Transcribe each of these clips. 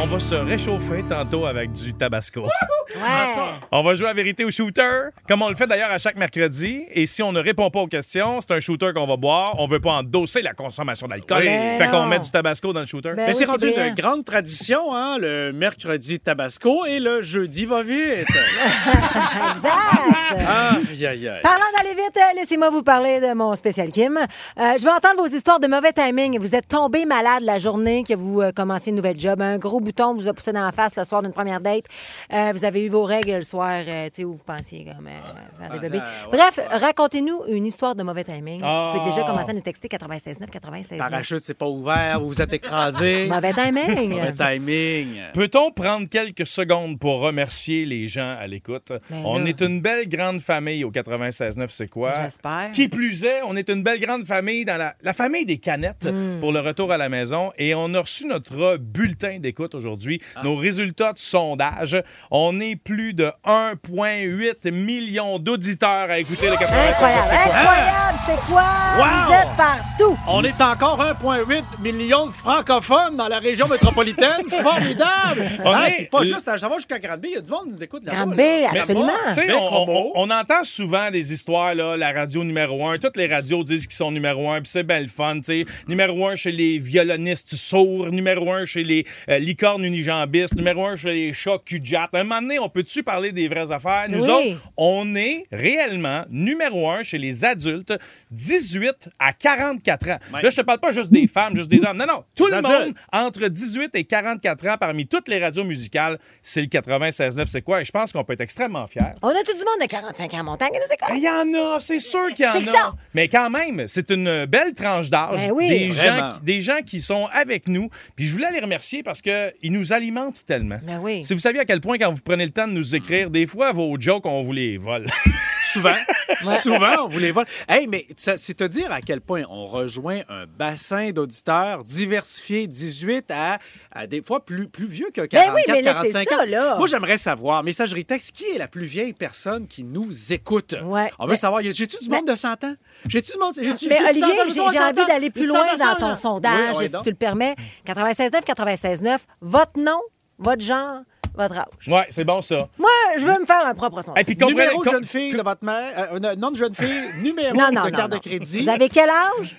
On va se réchauffer tantôt avec du tabasco. Ouais. On va jouer à vérité ou shooter, comme on le fait d'ailleurs à chaque mercredi. Et si on ne répond pas aux questions, c'est un shooter qu'on va boire. On veut pas endosser la consommation d'alcool. Ben Fait qu'on met du tabasco dans le shooter. Ben Mais c'est rendu une grande tradition, hein, le mercredi Tabasco et le jeudi va vite. Exact. aïe, aïe. Parlant d'aller vite, laissez-moi vous parler de mon spécial Kim. Euh, je veux entendre vos histoires de mauvais timing. Vous êtes tombé malade la journée que vous euh, commencez une nouvelle job. Un gros bouton vous a poussé dans la face le soir d'une première date. Euh, vous avez eu vos règles le soir, euh, tu sais, où vous pensiez comme euh, faire des bébés. Ah, ouais, Bref, racontez-nous une histoire de mauvais timing. Ah. Vous pouvez déjà commencer à nous texter 96 96 Parachute, c'est pas ouvert, vous vous êtes écrasé. Mauvais timing. Mauvais timing. Peut-on prendre quelques secondes pour remercier les gens à l'écoute? Ben on là. est une belle grande famille au 96.9, c'est quoi? J'espère. Qui plus est, on est une belle grande famille dans la, la famille des canettes Hmm. pour le retour à la maison et on a reçu notre bulletin d'écoute aujourd'hui, nos résultats de sondage. On est plus de 1,8 million d'auditeurs à écouter le 96.9. Incroyable, incroyable, c'est quoi? Wow! Vous êtes partout. On est encore 1,8 million de francophones dans la région métropolitaine. Formidable! On Hein, est- pas juste, à- jusqu'à Granby, il y a du monde qui nous écoute là-bas. Là. Mais absolument. On, combo. on- on entend souvent des histoires, là, la radio numéro un. Toutes les radios disent qu'ils sont numéro un, puis c'est bien le fun. tu sais. Numéro un chez les violonistes sourds, numéro un chez les euh, licornes unijambistes, numéro un chez les chats cujat. Un moment donné, on peut-tu parler des vraies affaires? Nous Oui. autres, on est réellement numéro un chez les adultes 18 à 44 ans. Ouais. Là, je te parle pas juste des femmes, juste des hommes. Non, non, tout Les le adultes. monde entre 18 et 44 ans parmi toutes les radios musicales, c'est le 96.9, c'est quoi? Et je pense qu'on peut être extrêmement fiers. On a tout du monde de 45 ans en montagne qui nous écoute? Il y en a, c'est sûr qu'il y en C'est que a. ça. Mais quand même, c'est une belle tranche d'âge. Ben oui. des, gens qui, des gens qui sont avec nous. Puis je voulais les remercier parce qu'ils nous alimentent tellement. Ben oui. Si vous saviez à quel point, quand vous prenez le temps de nous écrire, des fois, vos jokes, on vous les vole. Souvent. Souvent, on vous les vole. Hey, mais c'est te dire à quel point on rejoint un bassin d'auditeurs diversifié, 18 à, à des fois plus, plus vieux que 44, Ben oui, mais là, c'est 45 ça, ans. là. Moi, j'aimerais savoir, messagerie texte, qui est la plus vieille personne qui nous écoute? Ouais. On veut Mais- savoir, j'ai-tu du monde de 100 ans? J'ai-tu du monde? Mais Olivier, 100 ans? j'ai J'ai-tu j'ai 100 envie d'aller plus loin 100 ans? dans ton sondage, Oui, oui, si tu le permets. 96.9, 96.9, votre nom, votre genre, votre âge. ouais, c'est bon, ça. Moi, je veux me faire un propre sondage. Et puis, comprenez- Numéro com- jeune fille de votre mère, euh, nom de jeune fille, numéro non, non, de non, carte non. de crédit. Vous avez quel âge?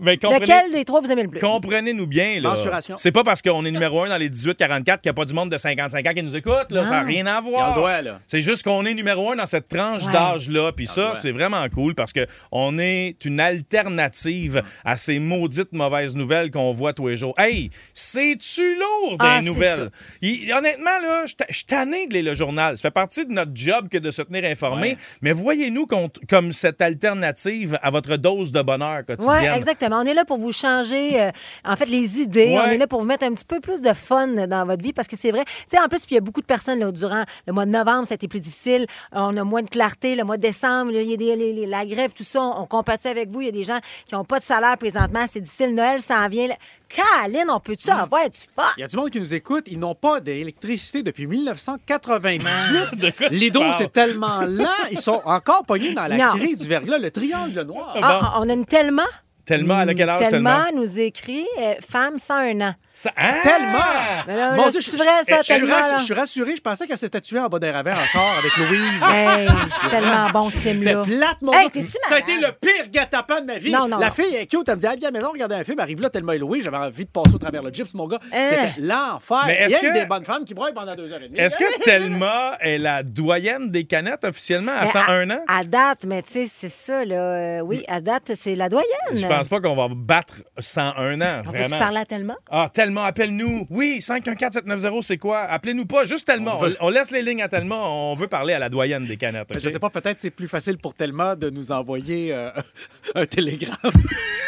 Mais comprenez- Lequel des trois vous aimez le plus? Comprenez-nous bien, là. Mensuration. C'est pas parce qu'on est numéro un dans les 18-44 qu'il n'y a pas du monde de 55 ans qui nous écoute, là. Ça n'a rien à Il y a voir. le droit, là. C'est juste qu'on est numéro un dans cette tranche Ouais. d'âge-là. Puis ça, c'est vraiment cool parce que on est une alternative à ces maudites mauvaises nouvelles qu'on voit tous les jours. Hey, c'est-tu lourd des Ah, nouvelles? Il- honnêtement, là, je tanné de lire le journal. Ça fait partie de notre job que de se tenir informé. Ouais. Mais voyez-nous comme cette alternative à votre dose de bonheur quotidienne. Exactement. On est là pour vous changer, euh, en fait, les idées. Ouais. On est là pour vous mettre un petit peu plus de fun dans votre vie parce que c'est vrai. Tu sais, en plus, puis il y a beaucoup de personnes là, durant le mois de novembre, ça a été plus difficile. On a moins de clarté. Le mois de décembre, il y a des, les- les- la grève, tout ça. On, on compatit avec vous. Il y a des gens qui n'ont pas de salaire présentement. C'est difficile. Noël s'en vient. Caroline, on peut-tu Mm. avoir du fun? Il y a du monde qui nous écoute, ils n'ont pas d'électricité depuis 1998. De quoi tu Les parles? c'est tellement lent, ils sont encore pognés dans la Non. crise du verglas, le triangle noir. Ah, on a une tellement. Tellement, à quel âge tellement? Tellement nous écrit euh, femme 101 ans. Ça- Ah! Tellement! Mais là, Mon là, Dieu, c'est je- vrai, ça, je, je suis tellement, rassuré, je suis rassuré, je pensais qu'elle s'était tuée en bas d'un ravin en char avec Louise. Hey, c'est tellement bon, ce C'est film-là. plate, mon Hey, Ça a été le pire gâte-pain de ma vie. Non, non, la non. fille est cute, elle me dit, ah, viens à la maison, regarder un film. Arrive là, tellement Louise, j'avais envie de passer au travers le gyps, mon gars. Hein? C'était l'enfer. Mais Il y est-ce a que- des bonnes femmes qui broient pendant deux heures et demie. Est-ce que Thelma est la doyenne des canettes officiellement à Mais 101 ans? À date, mais tu sais, c'est ça, là. Euh, oui, à date, c'est la doyenne. Je pense pas qu'on va battre 101 ans, vraiment. parler à tellement? Ah, Thelma, appelle-nous. Oui, 514-790, c'est quoi? Appelez-nous pas, juste Thelma. On veut- on laisse les lignes à Thelma. On veut parler à la doyenne des canettes. ok? Je sais pas, peut-être c'est plus facile pour Thelma de nous envoyer euh, un télégramme.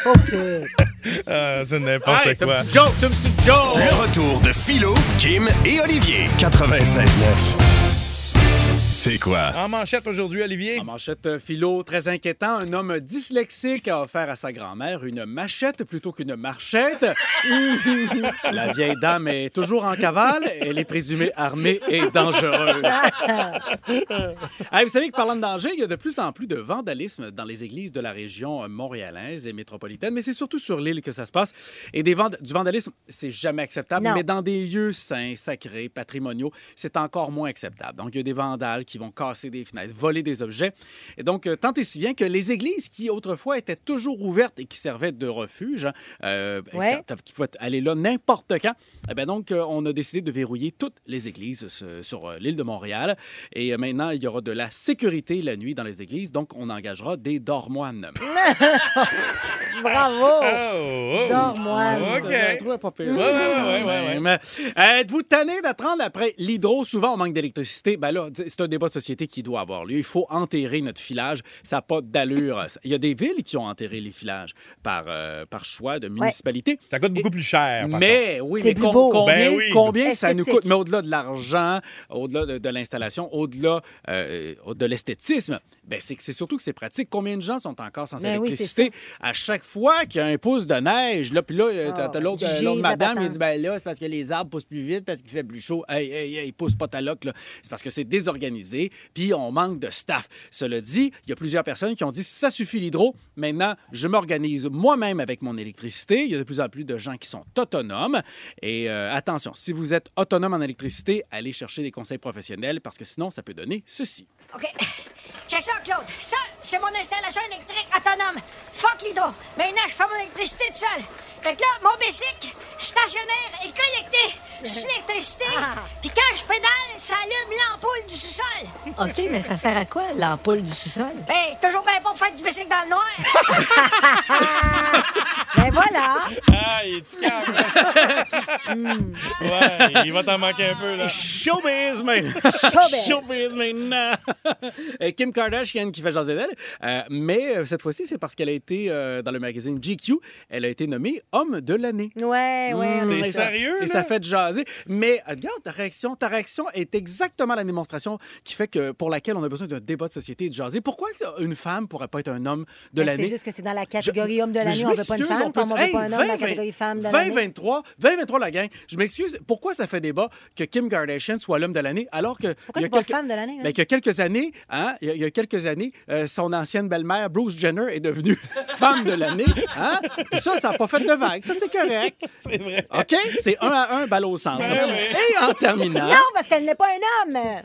Que tu- Ah, c'est n'importe Hey, c'est quoi. une petite joke, c'est une petite joke. Le retour de Philo, Kim et Olivier. 96.9. c'est quoi? En manchette aujourd'hui, Olivier? En manchette philo, très inquiétant, un homme dyslexique a offert à sa grand-mère une machette plutôt qu'une marchette. La vieille dame est toujours en cavale. Elle est présumée armée et dangereuse. Hey, vous savez que parlant de danger, il y a de plus en plus de vandalisme dans les églises de la région euh, montréalaise et métropolitaine, mais c'est surtout sur l'île que ça se passe. Et des vand- du vandalisme, c'est jamais acceptable, Non. mais dans des lieux saints, sacrés, patrimoniaux, c'est encore moins acceptable. Donc, il y a des vandales qui vont casser des fenêtres, voler des objets. Et donc, euh, tant et si bien que les églises qui autrefois étaient toujours ouvertes et qui servaient de refuge, hein, euh, Ouais. tu pouvais aller là n'importe quand, eh ben donc, euh, on a décidé de verrouiller toutes les églises euh, sur euh, l'île de Montréal. Et euh, maintenant, il y aura de la sécurité la nuit dans les églises. Donc, on engagera des dormoines. Bravo! Oh, oh. Dormoine. OK. Je trouvais pas pire. Ouais, ouais, ouais, Êtes-vous tanné d'apprendre après l'hydro? Souvent, on manque d'électricité. Ben là, c'est un débat de société qui doit avoir lieu. Il faut enterrer notre filage. Ça n'a pas d'allure. Il y a des villes qui ont enterré les filages par, euh, par choix de municipalité. Ça coûte beaucoup plus cher. par Mais oui, C'est mais plus com- beau. combien, Ben oui. combien ça nous coûte? Mais au-delà de l'argent, au-delà de, de l'installation, au-delà euh, de l'esthétisme, c'est que c'est surtout que c'est pratique. Combien de gens sont encore sans Ben oui, électricité? à chaque fois qu'il y a un pouce de neige, là, puis là, euh, t'as- Ah, t'as l'autre euh, madame, il patente. dit, ben là, c'est parce que les arbres poussent plus vite, parce qu'il fait plus chaud. Hey, hey, hey, pousse pas ta loc, là. C'est parce que c'est désorganisé, puis on manque de staff. Cela dit, il y a plusieurs personnes qui ont dit, ça suffit l'hydro, maintenant, je m'organise moi-même avec mon électricité. Il y a de plus en plus de gens qui sont autonomes. Et euh, attention, si vous êtes autonome en électricité, allez chercher des conseils professionnels, parce que sinon, ça peut donner ceci. OK. Check ça, Claude. Ça, c'est mon installation électrique autonome. Fuck l'hydro. Maintenant, je fais mon électricité tout seul. Fait que là, mon bicycle stationnaire est connecté sur l'électricité. Puis quand je pédale, ça allume l'ampoule du sous-sol. OK, mais ça sert à quoi, l'ampoule du sous-sol? Hey, toujours bien bon pour faire du bicycle dans le noir. Ben voilà! Ah, il est calme. ouais, il va t'en manquer un peu, là. Showbiz, man! Showbiz. Showbiz maintenant! Euh, Kim Kardashian qui fait jaser d'elle. Euh, mais euh, cette fois-ci, c'est parce qu'elle a été euh, dans le magazine GQ. Elle a été nommée homme de l'année. Ouais, ouais. on a T'es sérieux, Et là? ça fait jaser. Mais euh, regarde ta réaction. Ta réaction est exactement la démonstration qui fait que pour laquelle on a besoin d'un débat de société et de jaser. Pourquoi une femme pourrait pas être un homme de Ben, l'année? C'est juste que c'est dans la catégorie Je- homme de l'année. On veut pas une femme, comme on veut Hey, pas un homme dans la 20, catégorie femme de l'année. 2023, 2023 la gang. Je m'excuse. Pourquoi ça fait débat que Kim Kardashian soit l'homme de l'année alors que Pourquoi il y a c'est pas quelques- femme de l'année? hein? Ben, qu'il y a quelques années, hein, il y a- il y a quelques années, euh, son ancienne belle-mère Bruce Jenner est devenue femme de l'année, hein? Puis ça, ça n'a pas fait de vague. Ça, c'est correct. C'est vrai. OK? C'est un à un, balle au centre. Ben oui. Et en terminant, Non, parce qu'elle n'est pas un homme!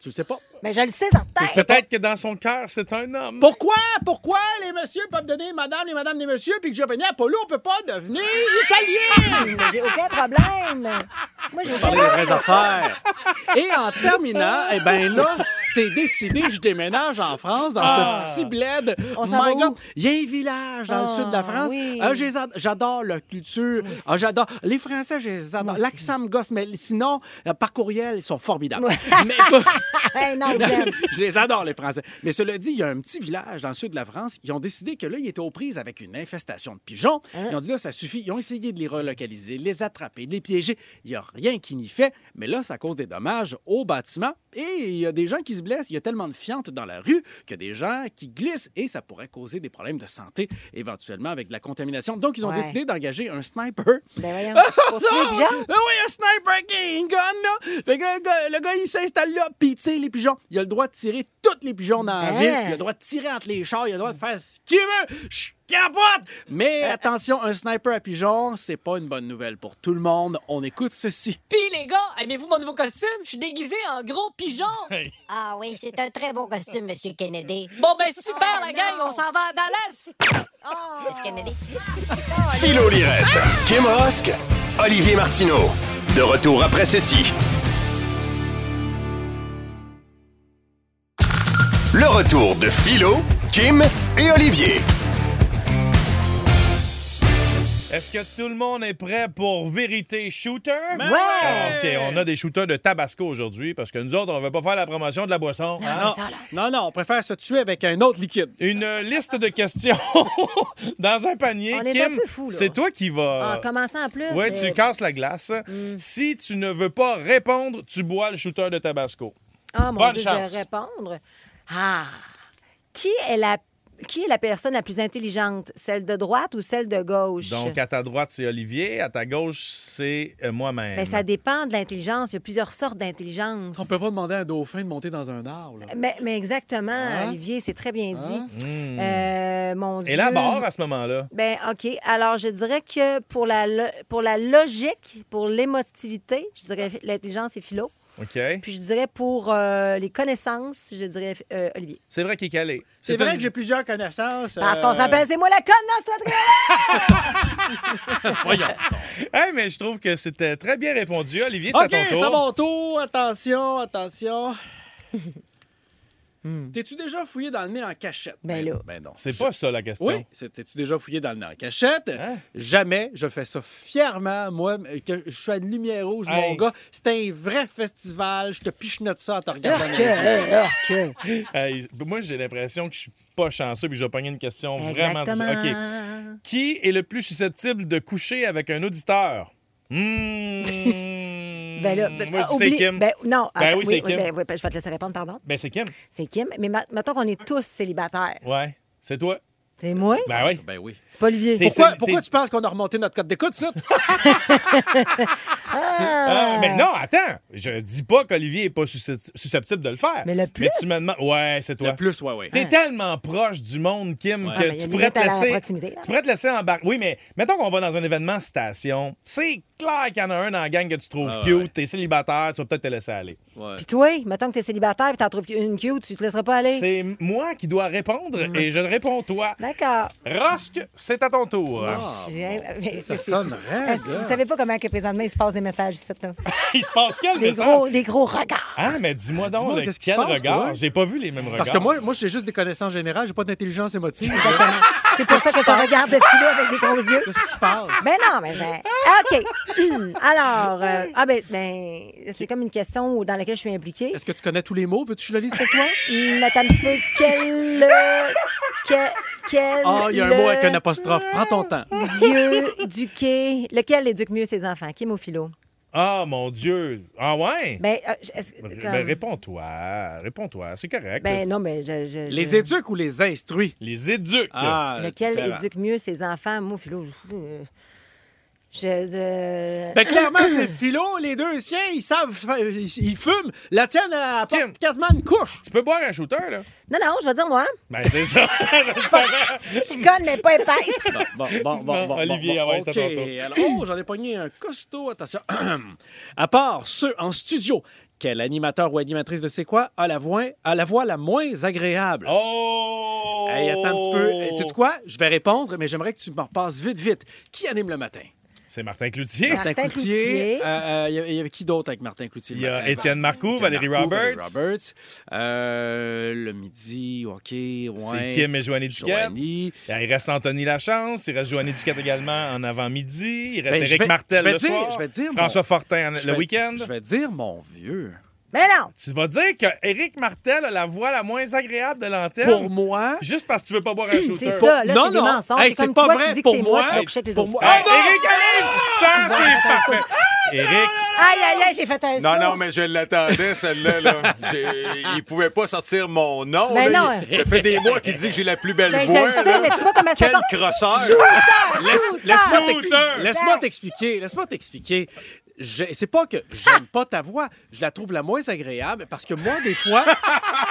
tu le sais pas. Mais je le sais, certain! Peut-être que dans son cœur, c'est un homme. Pourquoi? Pourquoi les messieurs peuvent donner madame, les madames, les messieurs, puis que Giovanni Apollo, on peut pas devenir italien? J'ai aucun problème! Moi, j'ai aucun vraies affaires. Et en terminant, eh ben là, c'est décidé, je déménage en France, dans Ah. ce petit bled. On s'en My va God? Il y a un village dans le Ah, sud de la France. oui. Ah, J'adore leur culture. Ah, j'adore. Les Français, je les adore. aussi. L'accent me gosse, mais sinon, euh, par courriel, ils sont formidables. Ouais. Mais écoute, Hey, non, je les adore, les Français. Mais cela dit, il y a un petit village dans le sud de la France qui ont décidé que là, ils étaient aux prises avec une infestation de pigeons. Hein? Ils ont dit là, ça suffit. Ils ont essayé de les relocaliser, de les attraper, de les piéger. Il n'y a rien qui n'y fait. Mais là, ça cause des dommages aux bâtiments. Et il y a des gens qui se blessent. Il y a tellement de fientes dans la rue que des gens qui glissent et ça pourrait causer des problèmes de santé éventuellement avec de la contamination. Donc, ils ont Ouais. décidé d'engager un sniper Ben voyons, pour tuer les pigeons? ah oui, un sniper qui a une gun, là. Fait que le gars, le gars, il s'installe là, puis il tire les pigeons. Il a le droit de tirer tous les pigeons dans la Hein? ville. Il a le droit de tirer entre les chars. Il a le droit de faire ce qu'il veut. Capote! Mais Euh. attention, un sniper à pigeons, c'est pas une bonne nouvelle pour tout le monde. On écoute ceci. Puis les gars, aimez-vous mon nouveau costume? Je suis déguisé en gros pigeon. Ah oui, c'est un très beau costume, Monsieur Kennedy. Bon ben super Oh, la gang, non. on s'en va à Dallas. Monsieur Kennedy. Philo Lirette, Kim Rosk, Olivier Martineau. De retour après ceci. Le retour de Philo, Kim et Olivier. Est-ce que tout le monde est prêt pour Vérité Shooter? Ouais! OK, on a des shooters de Tabasco aujourd'hui parce que nous autres, on ne veut pas faire la promotion de la boisson. Ah, non, ça, non, non, on préfère se tuer avec un autre liquide. Une euh, liste de questions dans un panier. On Kim, c'est toi qui vas... En commençant en plus. Oui, tu casses la glace. Si tu ne veux pas répondre, tu bois le shooter de Tabasco. Ah, mon Bonne Dieu, chance. je vais répondre. Ah! Qui est la qui est la personne la plus intelligente? Celle de droite ou celle de gauche? Donc, à ta droite, c'est Olivier. À ta gauche, c'est euh, moi-même. Ben, ça dépend de l'intelligence. Il y a plusieurs sortes d'intelligence. On peut pas demander à un dauphin de monter dans un arbre. là. Mais, mais exactement, Hein? Olivier, c'est très bien dit. Hmm. Euh, mon Dieu. Élabore à ce moment-là? Ben, OK. Alors, je dirais que pour la, lo- pour la logique, pour l'émotivité, je dirais l'intelligence et philo. OK. Puis je dirais pour euh, les connaissances, je dirais euh, Olivier. C'est vrai qu'il est calé. C'est vrai que j'ai plusieurs connaissances. Parce euh, qu'on s'appelle C'est moi la conne dans ce trio. Voyons. Hey, mais je trouve que c'était très bien répondu. Olivier, c'est OK, à ton c'est tour. à mon tour. Attention, attention. Hmm. T'es-tu déjà fouillé dans le nez en cachette? Ben là. Ben non. C'est pas ça la question. Oui, t'es-tu déjà fouillé dans le nez en cachette? Hein? Jamais. Je fais ça fièrement. Moi, que je suis à une lumière rouge, mon gars. C'est un vrai festival. Je te pichenote ça en te regardant dans Urk, les yeux. urk, urk. Hey, moi, j'ai l'impression que je suis pas chanceux puis je vais pogner une question vraiment difficile. OK. Qui est le plus susceptible de coucher avec un auditeur? Hmm. Ben là, ben, Moi, je dis oublie- c'est Kim. Ben, non, Ben attends, oui, c'est Kim. ben, oui, ben, je vais te laisser répondre, pardon. Ben, c'est Kim. C'est Kim. Mais ma- mettons qu'on est tous célibataires. Ouais. C'est toi. C'est moi? Ben oui. Ben oui. C'est pas Olivier. T'es- Pourquoi, c'est- pourquoi t'es- tu penses qu'on a remonté notre code d'écoute, ça? Ah, mais non, attends. Je dis pas qu'Olivier est pas suscept- susceptible de le faire. Mais le plus? tu me demandes. Ouais, c'est toi. Le plus, ouais, ouais. T'es tellement proche du monde, Kim, Ouais. que Ah, mais il y a tu une pourrais te limite à la laisser. proximité, là. Tu pourrais te laisser embarquer. Oui, mais mettons qu'on va dans un événement station. C'est clair qu'il y en a un dans la gang que tu trouves Ah, cute. ouais. T'es célibataire, tu vas peut-être te laisser aller. Ouais. Puis toi, mettons que t'es célibataire et t'en trouves une cute, tu te laisseras pas aller? C'est moi qui dois répondre et je réponds toi. D'accord. Rosque, c'est à ton tour. Ah, J'ai- mais ça c'est- sonne raide. Vous savez pas comment que présentement il se passe des messages ici, là? Il se passe quel Des message? gros, des gros regards. Ah, mais dis-moi donc, Dis-moi, le- qu'est-ce qui quel se passe, regard? J'ai pas vu les mêmes regards. Parce que moi, moi j'ai juste des connaissances générales, j'ai pas d'intelligence émotive. Exactement. C'est pour ça que je regarde de filer avec des gros yeux. Qu'est-ce qui se passe? Ben non, mais ben. ah, OK. Alors, euh, ah ben, ben, c'est comme une question dans laquelle je suis impliquée. Est-ce que tu connais tous les mots? Veux-tu que je le lise pour toi? Attends un petit peu. Quel. quel. quel Ah, il y a un mot avec un apostrophe. Prends ton temps. Dieu éduquer. Lequel éduque mieux ses enfants? Kim ou philo? Ah, mon Dieu. Ah, ouais? Ben, euh, est-ce- Ben, réponds-toi. Réponds-toi. C'est correct. ben non, mais je. je- je- Les éduques ou les instruits? Les éduques. Ah, Lequel différent. éduque mieux ses enfants? Moi, philo, je. euh, Je. euh, Ben clairement, c'est philo, les deux siens, ils savent, ils, ils fument. La tienne, elle Kim. porte quasiment une couche. Tu peux boire un shooter, là? Non, non, je vais dire moi. Ben, c'est ça. Je. Je conne, mais pas épaisse. Bon, bon, bon, bon, Olivier, bon, ouais, bon, c'est OK. à ton tour. Alors, oh, j'en ai pogné un costaud, attention. à part ceux en studio, quel animateur ou animatrice de C'est quoi a la voix, a la, voix la moins agréable? Oh! Hey, attends un petit peu. C'est quoi? Je vais répondre, mais j'aimerais que tu me repasses vite, vite. Qui anime le matin? C'est Martin Cloutier. Martin Martin Cloutier. Euh, euh, Il y avait- il y avait qui d'autre avec Martin Cloutier? Il y a? Étienne Marcoux, Étienne Valérie Marcoux, Roberts. Valérie Roberts. Euh, le midi, OK, ouais. C'est Kim et Joanny Duquette. Joanie. Il reste Anthony Lachance, il reste Joanny Duquette également en avant-midi, il reste Ben, Éric vais- Martel je vais le dire- soir, je vais dire François mon- Fortin le week-end. Je vais dire mon vieux. Mais non. Tu vas dire que Éric Martel a la voix la moins agréable de l'antenne? Pour moi, juste parce que tu veux pas boire un shooter. C'est ça, là, Non, c'est des non. mensonges. Hey, c'est comme pas toi vrai. qui dis que c'est moi moi, qui les pour autres. moi- Hey, Ah, non! Éric arrive! Ça, c'est parfait. Éric, Aïe, aïe, aïe, j'ai fait un Non, saut. non, mais je l'attendais, celle-là. Là. Il pouvait pas sortir mon nom. Ben là. non. Il- Ça fait des mois qu'il dit que j'ai la plus belle je voix. le sais, mais tu vois comment ça Quel crosseur! Laisse- Laisse-moi t'expliquer. Laisse-moi t'expliquer. C'est pas que j'aime pas ta voix, je la trouve la moins agréable parce que moi, des fois,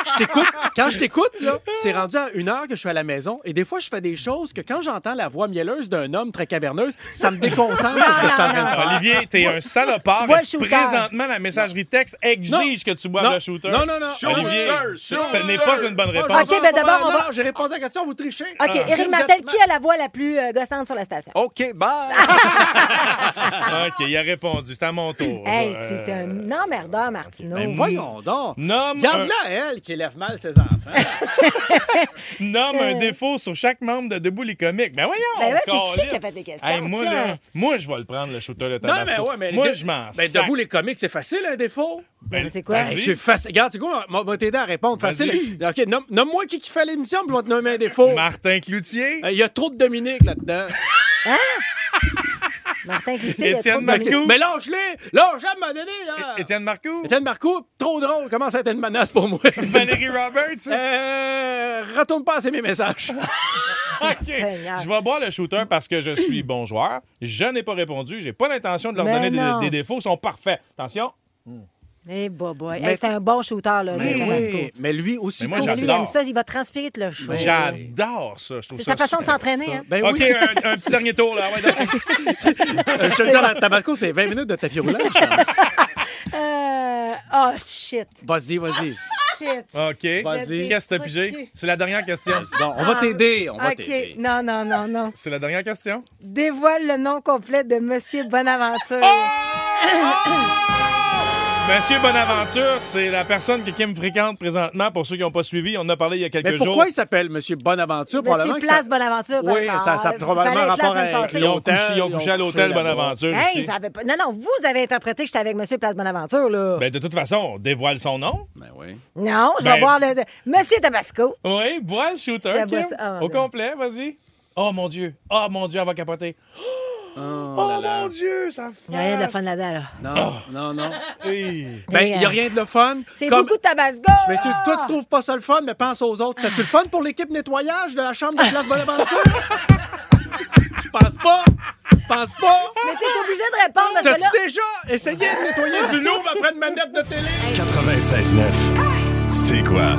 je t'écoute. Quand je t'écoute, là, c'est rendu à une heure que je suis à la maison et des fois, je fais des choses que quand j'entends la voix mielleuse d'un homme très caverneuse, ça me déconcentre sur ce que je suis en train de faire. Olivier, t'es un salopard. Tu bois le shooter. Présentement, la messagerie texte exige que tu boives Non. le shooter. Non, non, non. Olivier, Shooter, ce ce n'est pas une bonne réponse. OK, ben d'abord, on va- j'ai répondu à la question, vous trichez. OK, Éric Martel, qui a la voix la plus euh, gossante sur la station? OK, bye! OK, il a répondu. C'est à mon tour. Hey, Euh, tu es un emmerdeur, Martineau. ben, Voyons donc. Nomme, Garde-la, elle, qui élève mal ses enfants. nomme un défaut sur chaque membre de Debout les comiques. Ben voyons! Ben ouais, c'est qui qui a fait des questions? Hey, moi, là, moi, je vais le prendre, le shooter de non, Tabasco. mais ouais, mais moi, de- je m'en Ben, debout les comiques, c'est facile, un défaut? Ben, c'est quoi? c'est facile. Regarde, c'est quoi? On va t'aider à répondre. Facile. Vas-y. OK, nomme- nomme-moi qui, qui fait l'émission, puis je vais te nommer un défaut. Martin Cloutier. Euh, Il y a trop de Dominique là-dedans. Martin a Étienne Marcoux. Mais lâche-les! Lâche, à un moment donné, là! Étienne Marcoux? Étienne Marcoux, trop drôle, commence à être une menace pour moi. Valérie Roberts? Euh, retourne pas à mes messages. OK. Seigneur. Je vais boire le shooter parce que je suis bon joueur. Je n'ai pas répondu. J'ai pas l'intention de leur Mais donner des, non. des défauts. Ils sont parfaits. Attention. Eh, boy, Mais- c'est un bon shooter, là, Mais de oui. Tabasco. mais lui aussi, Mais moi, Mais lui, il j'adore. aime ça, il va transpirer tout le show. J'adore ça. Je trouve C'est ça sa façon de super. s'entraîner, hein? Ben OK, oui. un, un petit dernier tour, là. Ouais. Euh, je te le dis, à Tabasco, c'est 20 minutes de tapis roulant, je pense. Euh... Oh, shit. Vas-y, vas-y. Shit. OK. Vas-y. Qu'est-ce que t'as pigé? C'est la dernière question. Non, on va t'aider, on va OK. t'aider. Non, non, non, non. C'est la dernière question? Dévoile le nom complet de Monsieur Bonaventure. Monsieur Bonaventure, c'est la personne que Kim fréquente présentement. Pour ceux qui n'ont pas suivi, on en a parlé il y a quelques Mais jours. pourquoi il s'appelle Monsieur Bonaventure? Monsieur Place ça- Bonaventure. Oui, parce- ça- ça a il probablement rapport avec passée. Ils ont l'hôtel, couché, ils ont ils couché à l'hôtel. Bonaventure Hey, ici. ça avait pas... Non, non, vous avez interprété que j'étais avec Monsieur Place Bonaventure, là. Ben, de toute façon, on dévoile son nom. Ben oui. non, je ben- vais voir le... Monsieur Tabasco. Oui, voile shooter, Kim. ça. Ah, Au ben. complet, vas-y. Oh mon Dieu. Oh mon Dieu, elle va capoter. Oh, mon Dieu, ça Il n'y a rien de fun là-dedans, là. Non, non, non. Hey. Ben, il n'y a euh, rien de le fun. C'est Comme- beaucoup de Tabasco. Mais tu, toi, tu trouves pas ça le fun, mais pense aux autres. C'était-tu le fun pour l'équipe nettoyage de la chambre de Place Bonaventure? Je pense pas. Je pense pas. Mais t'es obligé de répondre parce que T'as-tu là... déjà essayé de nettoyer du Louvre après une manette de télé? 96.9. C'est quoi?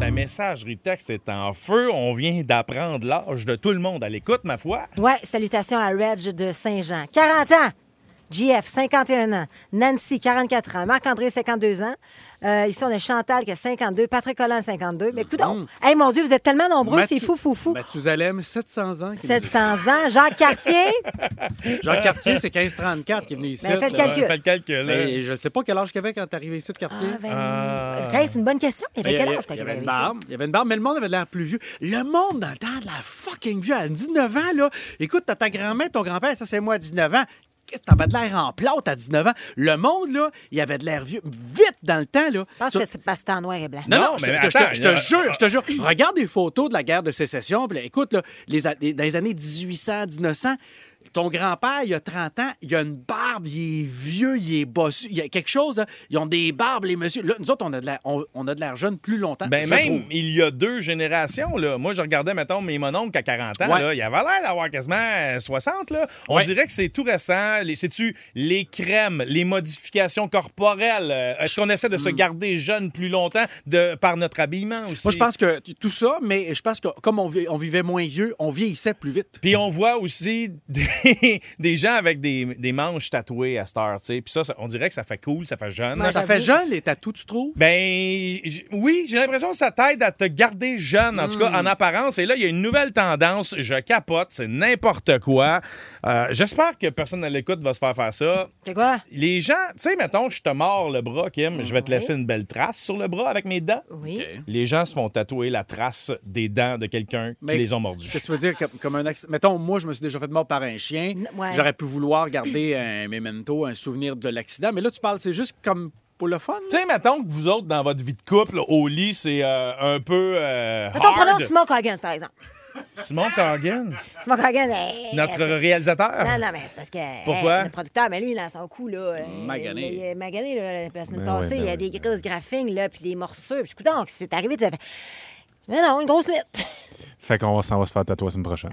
La messagerie texte est en feu. On vient d'apprendre l'âge de tout le monde à l'écoute, ma foi. Ouais, salutations à Reg de Saint-Jean. 40 ans. JF, 51 ans. Nancy, 44 ans. Marc-André, 52 ans. Euh, ici, on a Chantal qui a 52. Patrick Collant, 52. Mais écoute, hey, mon Dieu, vous êtes tellement nombreux, c'est fou, fou, fou. Mathusalem, 700 ans. qui est 700 ans. Jacques Cartier? Jean Cartier, c'est 1534 qui est venu ici. Ben, fais le calcul. Ouais, Fais le calcul. là. Et je sais pas quel âge qu'il avait quand t'es arrivé ici de Cartier. Ah, ben, Ah. Vous savez, c'est une bonne question. Il Ben, avait quel âge quand il avait une barbe. Il y avait une barbe, mais le monde avait l'air plus vieux. Le monde, dans le temps, de la fucking vieux. À 19 ans, là. Écoute, t'as ta grand-mère, ton grand-père, ça, c'est moi à 19 ans. Qu'est-ce que t'avais de l'air en plate à 19 ans? Le monde, là, il avait de l'air vieux. Vite dans le temps, là. Je pense Sur- que c'est parce que en noir et blanc. Non, non, mais te- je te- attends, je te jure, je te jure. Regarde des photos de la guerre de sécession. puis là, écoute, là, les, dans les années 1800, 1900, ton grand-père, il a 30 ans, il a une barbe, il est vieux, il est bossu. Il y a quelque chose, là, ils ont des barbes, les messieurs. Là, nous autres, on a de l'air, on, on a de l'air jeune plus longtemps. Ben je même trouve. il y a deux générations. Là. Moi, je regardais, mettons, mes mononcles à 40 ans. Ouais. Là, il avait l'air d'avoir quasiment euh, 60. Là. On Ouais. dirait que c'est tout récent. C'est-tu les crèmes, les modifications corporelles? euh, Est-ce qu'on essaie de se garder jeune plus longtemps de, par notre habillement aussi? Hmm. Moi, je pense que tout ça, mais je pense que comme on, vi- on vivait moins vieux, on vieillissait plus vite. Puis on voit aussi des, des gens avec des, des manches tatouées à cette heure. tu sais. Puis ça, ça- on dirait que ça fait cool, ça fait jeune. Ça fait jeune, les tatous, tu trouves? Ben oui, j'ai l'impression que ça t'aide à te garder jeune, en tout cas en apparence. Et là, il y a une nouvelle tendance. Je capote, c'est n'importe quoi. Euh, J'espère que personne à l'écoute va se faire faire ça. C'est quoi? Les gens, tu sais, mettons, je te mords le bras, Kim, je vais te laisser une belle trace sur le bras avec mes dents. Oui. Les gens se font tatouer la trace des dents de quelqu'un qui les ont mordus. Qu'est-ce que tu veux dire comme, comme un accident? Mettons, moi, je me suis déjà fait mort par un chien. Ouais. J'aurais pu vouloir garder un memento, un souvenir de l'accident. Mais là, tu parles, c'est juste comme pour le fun. Tu sais, mettons que vous autres, dans votre vie de couple, au lit, c'est euh, un peu euh, Mettons, prenons hard. Simon Coggins, par exemple. Simon Coggins, Simon Coggins, eh, notre c'est- réalisateur? Non, non, mais c'est parce que. Pourquoi? eh, le producteur, mais lui, il a son coup, là. euh, Magané. Il, il est magané, là, la semaine Ben passée. ben il y a oui, des grosses graphines, là, puis des morsures. Puis, écoute, donc, c'est arrivé, tu as fait. Mais non, une grosse nuit. Fait qu'on s'en va se faire tatouer la semaine prochaine.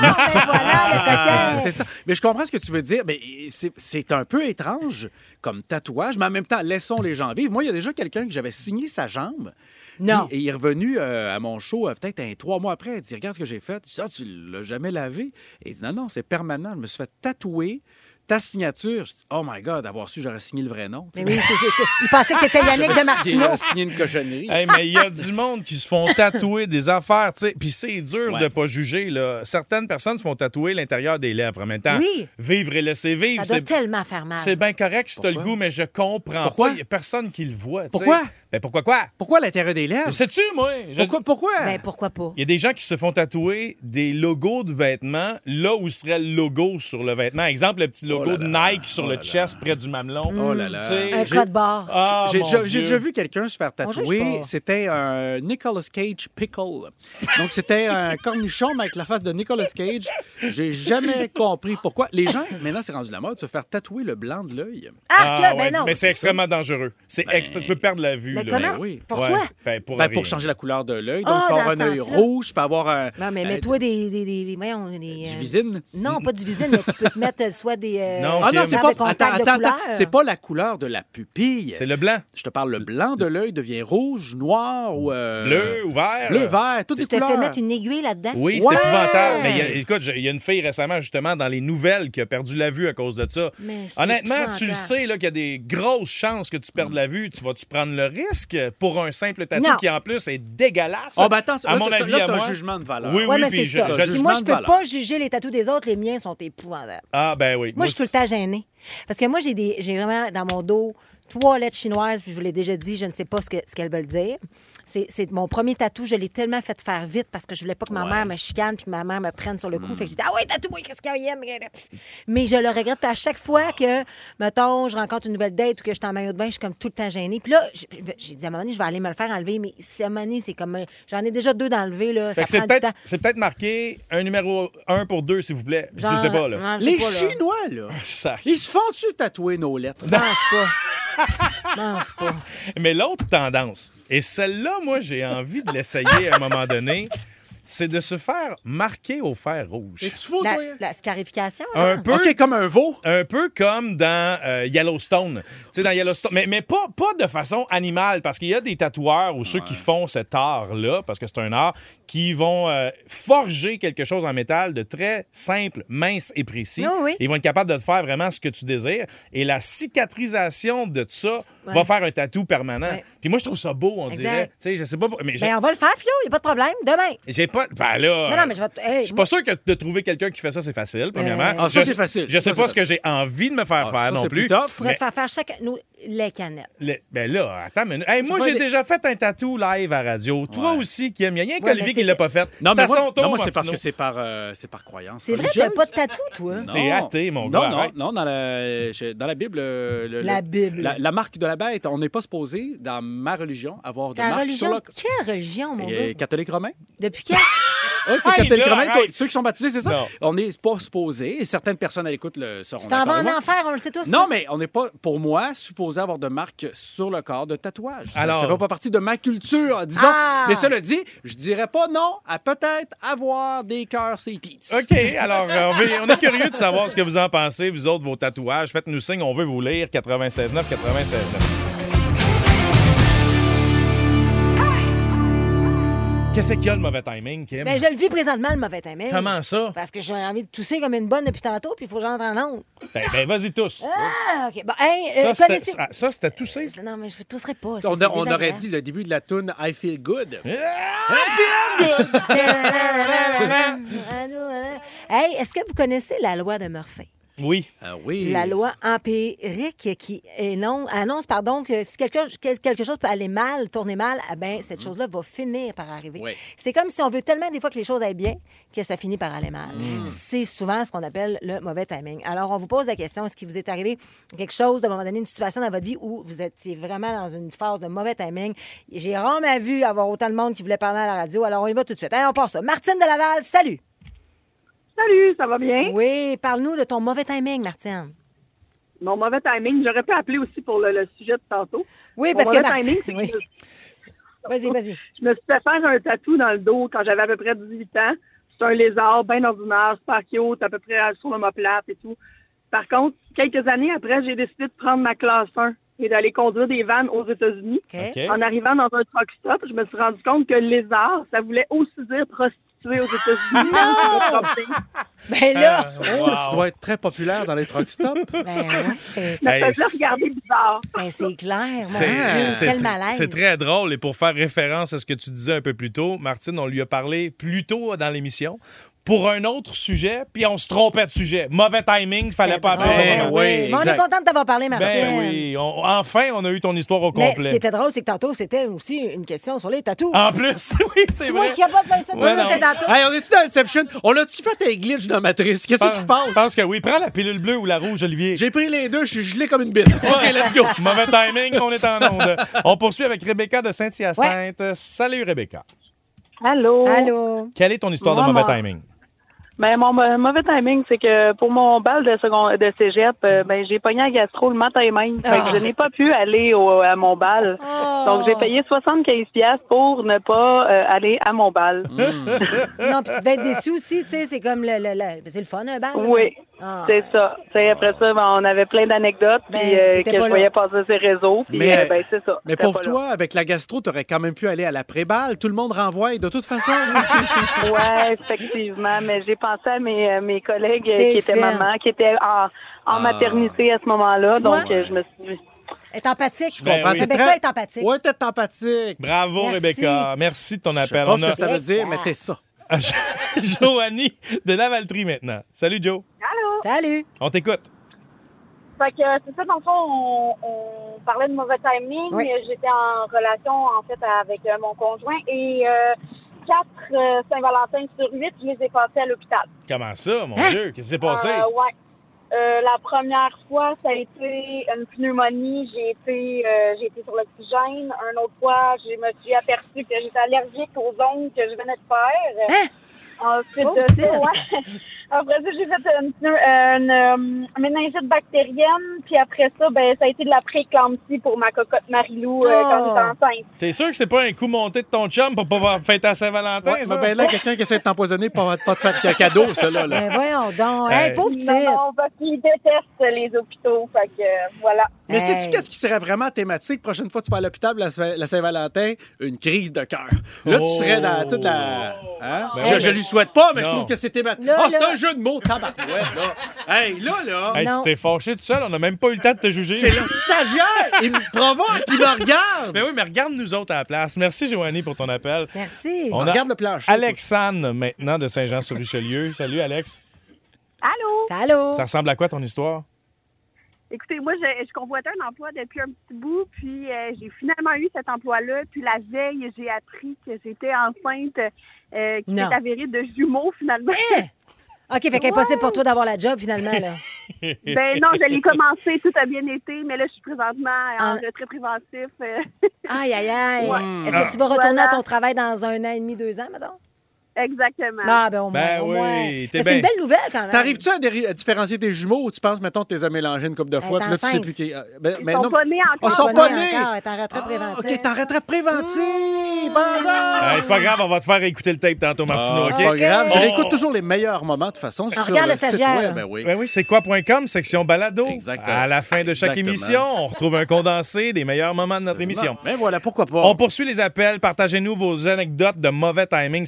Ben voilà, le Ah, coquin. c'est ça. Mais je comprends ce que tu veux dire. Mais c'est- un peu étrange comme tatouage, mais en même temps, laissons les gens vivre. Moi, il y a déjà quelqu'un que j'avais signé sa jambe. Non. Puis, il est revenu euh, à mon show euh, peut-être un, trois mois après. Il dit Regarde ce que j'ai fait. Je dis Ah, tu l'as jamais lavé? Et il dit Non, non, c'est permanent. Je me suis fait tatouer ta signature. Je dis Oh my God, d'avoir su, j'aurais signé le vrai nom. Mais oui, c'est- c'est- il pensait que t'étais Yannick de Martineau. j'aurais signé une cochonnerie. Hey, mais il y a du monde qui se font tatouer des affaires, tu sais. Puis c'est dur Ouais. de pas juger, là. Certaines personnes se font tatouer l'intérieur des lèvres. En même temps, Oui. vivre et laisser vivre, Ça doit c'est... tellement faire mal. C'est bien correct si t'as le goût, mais je comprends Pourquoi? pas. Il y a personne qui le voit. tu sais. Pourquoi? Ben pourquoi quoi? Pourquoi l'intérieur des lèvres? Sais-tu, moi? Je- Pourquoi, pourquoi? Ben, pourquoi pas? Il y a des gens qui se font tatouer des logos de vêtements là où serait le logo sur le vêtement. Exemple, le petit logo Oh là de. Nike sur Oh le là chest près du mamelon. Oh là là. Tu sais, Un J'ai- code barre. Ah, J'ai mon déjà, j'ai Dieu. déjà vu quelqu'un se faire juge tatouer. pas. C'était un Nicolas Cage pickle. Donc, c'était un cornichon, mais avec la face de Nicolas Cage. J'ai jamais compris pourquoi. Les gens, maintenant, c'est rendu la mode, se faire tatouer le blanc de l'œil. Ah, que, Ah, ben ouais, non. mais c'est extrêmement dangereux. C'est Ben- extra- tu peux perdre la vue. Mais là. comment? oui. Pourquoi? Ouais, ben, pour, Ben, pour changer la couleur de l'œil. Donc, Ah, tu peux avoir un œil rouge, tu peux avoir un. Non, mais un- mets-toi des, des, des, des- voyons, des, Du euh, visine. Non, pas du visine, mais tu peux te mettre euh, soit des. euh, Non, Ah non, c'est pas. Attends, attends, couleur. attends. C'est pas la couleur de la pupille. C'est le blanc. Je te parle, le blanc de l'œil devient rouge, noir ou. euh, Bleu ou vert. Bleu, vert, toutes Tu les te couleurs. fais mettre une aiguille là-dedans? Oui, c'est Ouais! épouvantable. Mais il y a- écoute, il y a une fille récemment, justement, dans les nouvelles, qui a perdu la vue à cause de ça. Mais Honnêtement, tu le sais là, qu'il y a des grosses chances que tu perdes la vue. Tu vas-tu prendre le risque? Pour un simple tatou qui, en plus, est dégueulasse? Ah, ben attends, à là, mon avis, c'est un moi. jugement de valeur. Oui, Oui, oui, mais puis c'est je- ça. je- Puis moi, je peux valeur. pas juger les tatous des autres. Les miens sont épouvantables. Ah, ben oui. Moi, je suis tout le temps gênée. Parce que moi, j'ai des, j'ai vraiment dans mon dos trois lettres chinoises, puis je vous l'ai déjà dit, je ne sais pas ce que- ce qu'elles veulent dire. C'est, c'est mon premier tatou, je l'ai tellement fait faire vite parce que je voulais pas que ma mère me chicane puis que ma mère me prenne sur le cou. Fait que j'ai dit, ah ouais, tatou, moi, qu'est-ce qu'il y a? Mais je le regrette à chaque fois que, mettons, je rencontre une nouvelle date ou que je suis en maillot de bain, je suis comme tout le temps gênée. Puis là, j'ai dit à un moment donné, je vais aller me le faire enlever, mais à un moment donné, c'est comme, j'en ai déjà deux d'enlever, là. Fait Ça que c'est prend du peut-être, temps. c'est peut-être marqué un numéro 1 pour 2, s'il vous plaît. Je Genre, sais pas, là. non, je sais Les pas, là. Chinois, là, ils se font-tu tatouer nos lettres? Pense pas. Mais l'autre tendance, et celle-là, moi, j'ai envie de l'essayer à un moment donné, c'est de se faire marquer au fer rouge. Es-tu faux, La, toi? la scarification, là. Un peu, OK, comme un veau. un peu comme dans euh, Yellowstone. Tu sais, dans Yellowstone. Mais, mais pas, pas de façon animale, parce qu'il y a des tatoueurs ou ceux qui font cet art-là, parce que c'est un art, qui vont euh, forger quelque chose en métal de très simple, mince et précis. Oui. Ils vont être capables de te faire vraiment ce que tu désires. Et la cicatrisation de ça Ouais. va faire un tatou permanent. Ouais. Puis moi, je trouve ça beau, on Exact. dirait. Tu sais, je sais pas. Mais j'ai, Ben, on va le faire, Flo, il n'y a pas de problème. Demain. j'ai pas. Ben là. Non, non, mais je vais. hey, Je suis pas sûr que de trouver quelqu'un qui fait ça, c'est facile, premièrement. Ah, ça, Je- c'est facile. Je sais Ça, pas c'est ce que j'ai envie de me faire Ah, faire ça, non c'est plus. plus tough. Tu pourrais mais- te faire faire chaque. Nous, les canettes. le- ben là, attends une minute. Hey, moi, j'ai déjà fait un tatou live à radio. Toi aussi, Kim. Il n'y a rien Ouais, qu'Olivier mais qui l'a pas fait. Non, c'est mais moi, non, moi, c'est parce que c'est par, euh, c'est par croyance. C'est vrai, t'as pas de tatou, toi? Non. T'es athée, mon non, gars, Non, arrête. non, dans la, dans la Bible, euh, le- La le- Bible. La, la marque de la bête, on n'est pas supposé, dans ma religion, avoir de Ta marque religion? sur le... Quelle religion, mon gars? catholique romain? Depuis quand? Oui, c'est. Toi, Ceux qui sont baptisés, c'est ça? Non. On n'est pas supposé, et certaines personnes à l'écoute le seront Tu t'en d'accord vas avec en moi. enfer, on le sait tous. Non, mais on n'est pas, pour moi, supposé avoir de marque sur le corps de tatouage. Ça- Alors- Ça ne fait pas partie de ma culture, disons. Ah! Mais cela dit, je dirais pas non à peut-être avoir des cœurs, c'est tits. OK, alors euh, on, veut- on est curieux de savoir ce que vous en pensez, vous autres, vos tatouages. Faites-nous signe, on veut vous lire. 96.9, 96.9. Qu'est-ce qu'il y a le mauvais timing, Kim? Ben, je le vis présentement, le mauvais timing. Comment ça? Parce que j'ai envie de tousser comme une bonne depuis tantôt, puis il faut que j'entre en onde. Ben, ben, vas-y tous. Ah, OK. Bon, hey, euh, ça, c'était, connaissez... ah, ça, c'était toussé? Non, mais je ne tousserai pas. ça, On, c'est a- on aurait dit le début de la tune I Feel Good. hey, est-ce que vous connaissez la loi de Murphy? Oui. Ah oui. La loi empirique qui annonce pardon, que si quelque, quel- quelque chose peut aller mal, tourner mal, eh ben, cette chose-là va finir par arriver. Oui. C'est comme si on veut tellement des fois que les choses aillent bien que ça finit par aller mal. Mm. C'est souvent ce qu'on appelle le mauvais timing. Alors, on vous pose la question, est-ce qu'il vous est arrivé quelque chose, à un moment donné, une situation dans votre vie où vous étiez vraiment dans une phase de mauvais timing? J'ai rarement vu avoir autant de monde qui voulait parler à la radio, alors on y va tout de suite. Allez, on part ça. Martine de Laval, salut! Salut, ça va bien? Oui, parle-nous de ton mauvais timing, Martine. Mon mauvais timing, j'aurais pu appeler aussi pour le, le sujet de tantôt. Oui, Mon parce que mauvais Martine... timing, c'est que oui. Vas-y, vas-y. Je me suis fait faire un tatou dans le dos quand j'avais à peu près 18 ans. C'est un lézard bien ordinaire, super cute, à peu près sur l'homoplate et tout. Par contre, quelques années après, j'ai décidé de prendre ma classe 1 et d'aller conduire des vannes aux États-Unis. En arrivant dans un truck stop, je me suis rendu compte que lézard, ça voulait aussi dire prostituée aux États-Unis. Non! Ben là! Oh, Wow. tu dois être très populaire dans les truck stops. Ben ouais. Ça Hey, faisait regarder bizarre. Ben c'est clair. Mon C'est, Dieu, c'est- quel malaise. c'est très drôle. Et pour faire référence à ce que tu disais un peu plus tôt, Martine, on lui a parlé plus tôt dans l'émission. Pour un autre sujet, puis on se trompait de sujet. Mauvais timing, fallait pas appeler. ben oui, Mais on est exact. content de t'avoir parlé, Martine. Ben oui, on- enfin, on a eu ton histoire au Mais ce complet. qui était drôle, c'est que tantôt, c'était aussi une question sur les tatous. En plus, oui, c'est c'est moi vrai. qui a pas de ça. Ouais, non. tantôt. Hey, on est-tu dans Inception? On a-tu fait un glitch dans Matrice? Qu'est-ce qui se passe? Je pense que oui. Prends la pilule bleue ou la rouge, Olivier. J'ai pris les deux, je suis gelé comme une bine. OK, let's go. Mauvais timing, on est en onde. On poursuit avec Rebecca de Saint-Hyacinthe. Salut, Rebecca. Allô? Allô? Quelle est ton histoire de mauvais timing? Ben, mon mo- mauvais timing, c'est que pour mon bal de second, de cégep, euh, ben, j'ai pogné à gastro le matin même. Fait que je n'ai pas pu aller au, à mon bal. Donc, j'ai payé 75 pièces pour ne pas euh, aller à mon bal. Non, puis tu devais être déçu aussi, tu sais, c'est comme le, le- le- c'est le fun, un bal. Oui, Ah. c'est ça. T'sais, après ça, ben, on avait plein d'anecdotes Ben, puis, euh, que pas je là. voyais passer sur ces réseaux. Puis, Mais- euh, ben, c'est ça. Mais pour là. toi, avec la gastro, t'aurais quand même pu aller à l'après-balle. Tout le monde renvoie de toute façon. Ouais, effectivement. Mais j'ai pensé à mes, euh, mes collègues qui étaient mamans, qui étaient en, Ah. en maternité à ce moment-là. Tu? Donc, euh, je me suis dit, est empathique. Je Ben oui. Rebecca est empathique. Ouais, t'es empathique. Bravo, Merci. Rebecca. Merci de ton Je sais appel. pas On ce a que ça veut dire, mais t'es ça. Joanie de Lavaltrie maintenant. Salut, Joe. Salut. On t'écoute. Fait que c'est ça, dans le fond, on, on parlait de mauvais timing. Oui. J'étais en relation, en fait, avec euh, mon conjoint et euh, quatre euh, Saint-Valentin sur huit, je les ai passés à l'hôpital. Comment ça, mon Hein? Dieu? Qu'est-ce qui s'est passé? Euh, ouais. Euh, la première fois, ça a été une pneumonie. J'ai été, euh, j'ai été sur l'oxygène. Une autre fois, je me suis aperçue que j'étais allergique aux ongles que je venais de faire. Hein? Ensuite de petite. ça, ouais. Après ça, j'ai fait une, une, euh, méningite bactérienne. Puis après ça, ben, ça a été de la préclampsie pour ma cocotte Marilou euh, quand Oh. j'étais enceinte. T'es sûr que c'est pas un coup monté de ton chum pour pouvoir fêter à Saint-Valentin, Ouais, ça? ben là, quelqu'un qui essaie de t'empoisonner pour pas te faire de cadeau, ça, là. là. Ben voyons donc. Hey, Hey. pauvre petite. Non, non, parce qu'ils détestent les hôpitaux. Fait que, euh, voilà. Mais Hey. sais-tu qu'est-ce qui serait vraiment thématique? Prochaine fois que tu vas à l'hôpital la, Saint- la Saint-Valentin, une crise de cœur. Là, tu serais dans toute la. Hein? Ben je, oui, je mais- lui souhaite pas, mais je trouve que c'est thématique. Là, Ah, c'est là- un jeu de mots, tabarouette, là. Hey, là, là. Hey, tu t'es fâché tout seul, on n'a même pas eu le temps de te juger. C'est le stagiaire! Il me provoque, il me regarde! Ben oui, mais regarde nous autres à la place. Merci, Joanie, pour ton appel. Merci. On a Regarde le plancher. Alexandre, maintenant, de Saint-Jean-sur-Richelieu. Salut, Alex. Allô? Allô? Ça ressemble à quoi, ton histoire? Écoutez, moi, je, je convoitais un emploi depuis un petit bout, puis euh, j'ai finalement eu cet emploi-là. Puis la veille, j'ai appris que j'étais enceinte, euh, qui Non. est avérée de jumeaux, finalement. OK, fait qu'impossible pour toi d'avoir la job, finalement, là. ben non, je l'ai commencé, tout a bien été, mais là, je suis présentement en En- retrait préventif. Aïe, aïe, aïe. Ouais. Est-ce que tu vas retourner Voilà. à ton travail dans un an et demi, deux ans, maintenant? Exactement. Ah, ben au moins. Ben au oui, t'es Mais C'est bien. une belle nouvelle, quand même. T'arrives-tu à, déri- à différencier tes jumeaux ou tu penses, mettons, que tu les as mélangés une couple de fois, puis là, tu sais enceinte. plus qui. euh, ben- Ils ben sont non. pas nés Ah, encore. ils sont Pas nés. encore, elle est en retraite Ah, préventive. OK, t'es en retraite préventive! Bon Hey, c'est pas grave, on va te faire écouter le tape tantôt, Martino, Ah, OK? C'est pas grave. Je On- réécoute toujours les meilleurs moments, de toute façon, On sur regarde le le site stagiaire. web. Ben oui. Ben oui, c'est quoi.com, section balado. Exactement. À la fin de chaque Exactement. émission, on retrouve un condensé des meilleurs moments de notre émission. Ben voilà, pourquoi pas. On poursuit les appels. Partagez-nous vos anecdotes de mauvais timing.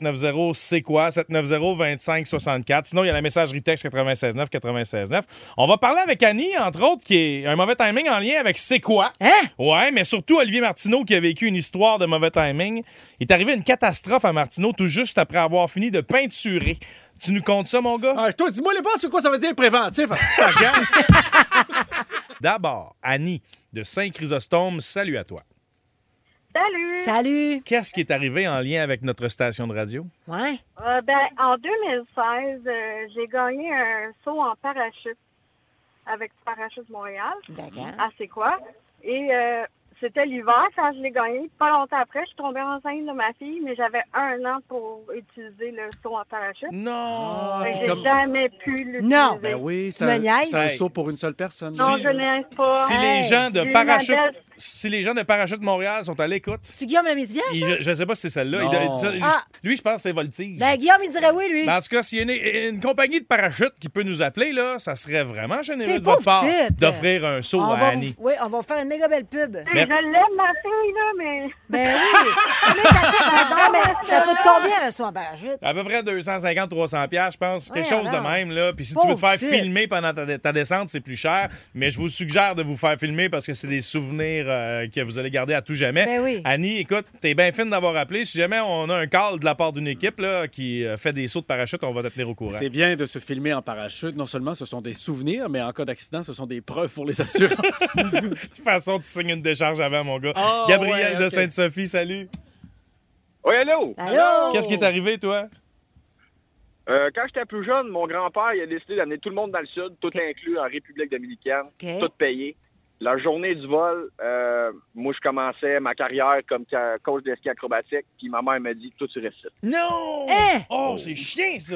514-790, c'est quoi? 790-2564. Sinon, il y a la messagerie texte 969 969. On va parler avec Annie, entre autres, qui est un mauvais timing en lien avec c'est quoi? Hein? Ouais, mais surtout Olivier Martineau qui a vécu une histoire de mauvais timing. Il est arrivé une catastrophe à Martineau tout juste après avoir fini de peinturer. Tu nous comptes ça, mon gars? Ah, toi, dis-moi les boss, c'est quoi ça veut dire préventif? Stagiaire? D'abord, Annie de Saint-Chrysostome, salut à toi. Salut! Salut. Qu'est-ce qui est arrivé en lien avec notre station de radio? Ouais. Euh, ben, en 2016, euh, j'ai gagné un saut en parachute avec Parachute Montréal. D'accord. Ah, c'est quoi? Et euh, c'était l'hiver quand je l'ai gagné. Pas longtemps après, je suis tombée enceinte de ma fille, mais j'avais un an pour utiliser le saut en parachute. Non! Que j'ai comme- jamais pu l'utiliser. Non. Ben oui, c'est un Hey. saut pour une seule personne. Non, Si- je n'aime pas. Si Hey, les gens de parachute, si les gens de parachute Montréal sont à l'écoute, C'est Guillaume Métivierge? il- je, je sais pas si c'est celle-là. Il Non. doit- ça- lui, Ah. lui, je pense que c'est Voltige. Ben, Guillaume, il dirait oui, lui. Mais en tout cas, s'il y a une, une compagnie de parachute qui peut nous appeler, là, ça serait vraiment généreux de votre pauvre part petite. d'offrir un saut on à va Annie. vous- oui, on va vous faire une méga belle pub. Mais- Je l'aime, ma fille, là, mais... Ben oui. Mais ça fait- mais ça coûte combien un saut en parachute? À peu près 250-300 pièces, je pense. Quelque Ouais, chose de même, là. Puis si tu veux te faire filmer pendant ta, ta descente, c'est plus cher. Mais je vous suggère de vous faire filmer parce que c'est des souvenirs euh, que vous allez garder à tout jamais. Ben oui. Annie, écoute, t'es bien fine d'avoir appelé. Si jamais on a un call de la part d'une équipe là, qui euh, fait des sauts de parachute, on va te tenir au courant. C'est bien de se filmer en parachute. Non seulement ce sont des souvenirs, mais en cas d'accident, ce sont des preuves pour les assurances. De toute façon, tu signes une décharge avant, mon gars. Oh, Gabriel ouais, de. Sainte-Sophie, salut. Oui, allô? Allô? Qu'est-ce qui est arrivé, toi? Euh, quand j'étais plus jeune, mon grand-père il a décidé d'amener tout le monde dans le sud, tout inclus en République dominicaine, tout payé. La journée du vol, euh, moi, je commençais ma carrière comme ca- coach d'esquí acrobatique, puis ma mère m'a dit, tout tu restes. Non! Hein? Oh, c'est chien, ça!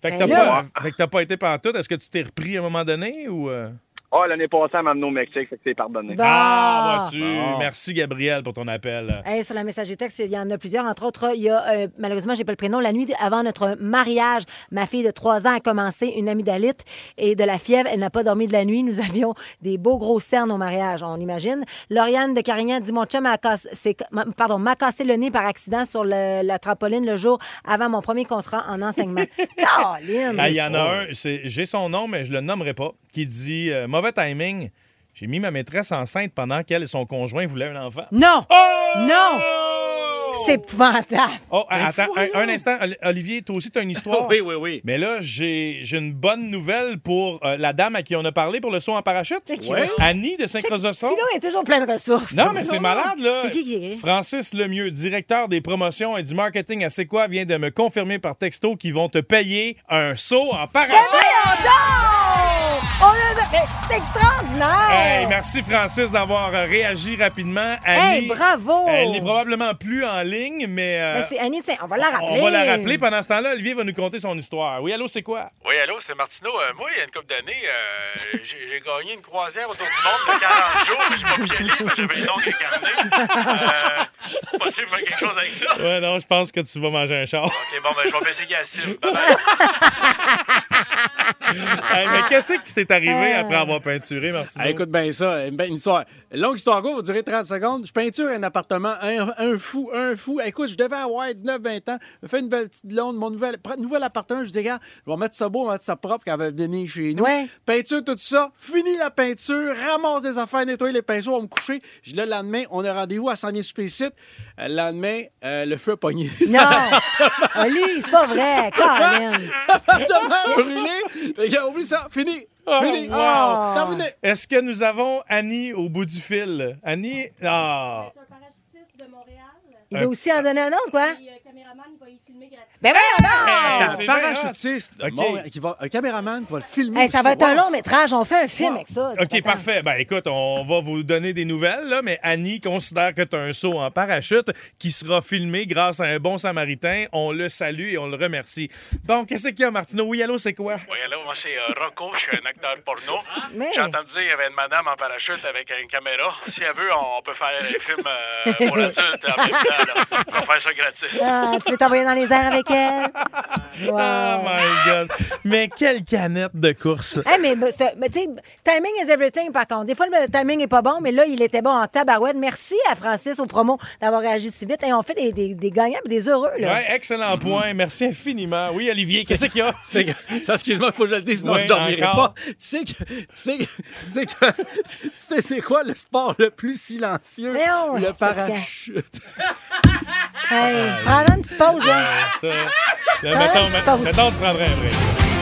Fait que Ben t'as là. pas, fait que t'as pas été pantoute. Est-ce que tu t'es repris à un moment donné ou... euh? Ah, l'année passée, elle m'a amené au Mexique, fait que c'est pardonné. Bon. Ah, vois-tu? Bon. Merci, Gabriel, pour ton appel. Hey, sur la messagerie texte, il y en a plusieurs. Entre autres, il y a, euh, malheureusement, j'ai pas le prénom, la nuit avant notre mariage, ma fille de 3 ans a commencé une amygdalite et de la fièvre. Elle n'a pas dormi de la nuit. Nous avions des beaux gros cernes au mariage, on imagine. Lauriane de Carignan dit Mon chum m'a cassé, pardon, m'a cassé le nez par accident sur le- la trampoline le jour avant mon premier contrat en enseignement. Caroline! Ah, Il y en a un, c'est- j'ai son nom, mais je le nommerai pas, qui dit euh, Mauvais timing. J'ai mis ma maîtresse enceinte pendant qu'elle et son conjoint voulaient un enfant. Non! Oh! Non! C'est épouvantable. Oh, attends, un, un instant. Oli- Olivier, toi aussi, tu as une histoire. oui, oui, oui. Mais là, j'ai j'ai une bonne nouvelle pour euh, la dame à qui on a parlé pour le saut en parachute. C'est qui, Ouais. Annie de Saint-Crozosson. Philo est toujours plein de ressources. Non, mais c'est malade, là. C'est qui qui est? Francis Lemieux, directeur des promotions et du marketing à C'est quoi, vient de me confirmer par texto qu'ils vont te payer un saut en parachute. Voyons C'est extraordinaire! Hey, merci Francis d'avoir euh, réagi rapidement. Annie, Hey, bravo! Elle n'est probablement plus en ligne, mais, euh, Ben, c'est Annie, tiens, on va la rappeler. on va la rappeler. Pendant ce temps-là, Olivier va nous conter son histoire. Oui, allô, c'est quoi? Oui, allô, c'est Martineau. Euh, moi, il y a une couple d'années, euh, j'ai gagné une croisière autour du monde de 40 jours, mais j'ai pas pu y aller parce que j'avais le nom incarné. Euh, c'est possible de faire quelque chose avec ça? Ouais, non, je pense que tu vas manger un char. Ok, bon, ben, je vais baisser Gassim. Bye bye. Hey, mais qu'est-ce qui t'est arrivé Ah. après avoir peinturé, Martino? Ah, écoute bien ça, une belle histoire. Longue histoire courte, va durer 30 secondes. Je peinture un appartement, un, un fou, un fou. Écoute, je devais avoir 19-20 ans. Je fais une belle petite blonde, mon nouvel, nouvel appartement. Je dis, regarde, je vais mettre ça beau, on va mettre ça propre quand elle va venir chez nous. Ouais. Peinture, tout ça. Fini la peinture, ramasse des affaires, nettoyer les pinceaux, on va me coucher. Je dis, le lendemain, on a rendez-vous à 100 000 spécites. Le lendemain, euh, le feu a pogné. Non! Oli, c'est pas vrai, Caroline. L'appartement brûlé. Fait que, oublie ça, fini. Oh, Fini. wow. Terminé. Est-ce que nous avons Annie au bout du fil? Annie? Ah! C'est un parachutiste de Montréal. Il va aussi en donner un autre, quoi? Puis, euh, caméraman, il va y filmer gratuitement. Ben voyons donc! Hey, Un c'est parachutiste, bien hot. Montréal, qui va, un caméraman qui va le filmer. Hey, ça va être un long métrage. On fait un film avec ça. OK, parfait. Ben écoute, on va vous donner des nouvelles, là, mais Annie considère que tu as un saut en parachute qui sera filmé grâce à un bon samaritain. On le salue et on le remercie. Bon, qu'est-ce qu'il y a, Martino? Oui, allô, c'est quoi? Oui, allô, moi, c'est euh, Rocco, je suis un acteur porno. Mais- J'ai entendu dire qu'il y avait une madame en parachute avec une caméra. Si elle veut, on peut faire un film euh, pour l'adulte en même temps. là. On va faire ça gratis. Ah, tu veux t'envoyer dans les airs avec elle? Wow. Oh my God! Mais quelle canette de course! Hey, mais mais tu sais, timing is everything, par contre. Des fois, le timing est pas bon, mais là, il était bon en tabarouette. Merci à Francis au promo d'avoir réagi si vite. Et on fait des, des, des gagnants et des heureux, là. Ouais, excellent point. Merci infiniment. Oui, Olivier, qu'est-ce qu'il y a? Ça, excuse-moi, il faut que je le dise, sinon Ouais, je dormirai encore. pas. Tu sais que, tu sais que, tu sais que, tu sais c'est quoi le sport le plus silencieux? Le parachute. Hey, prends une petite pause, là. Ça, là, Ah, mettons, mettons, tu prendrais un break.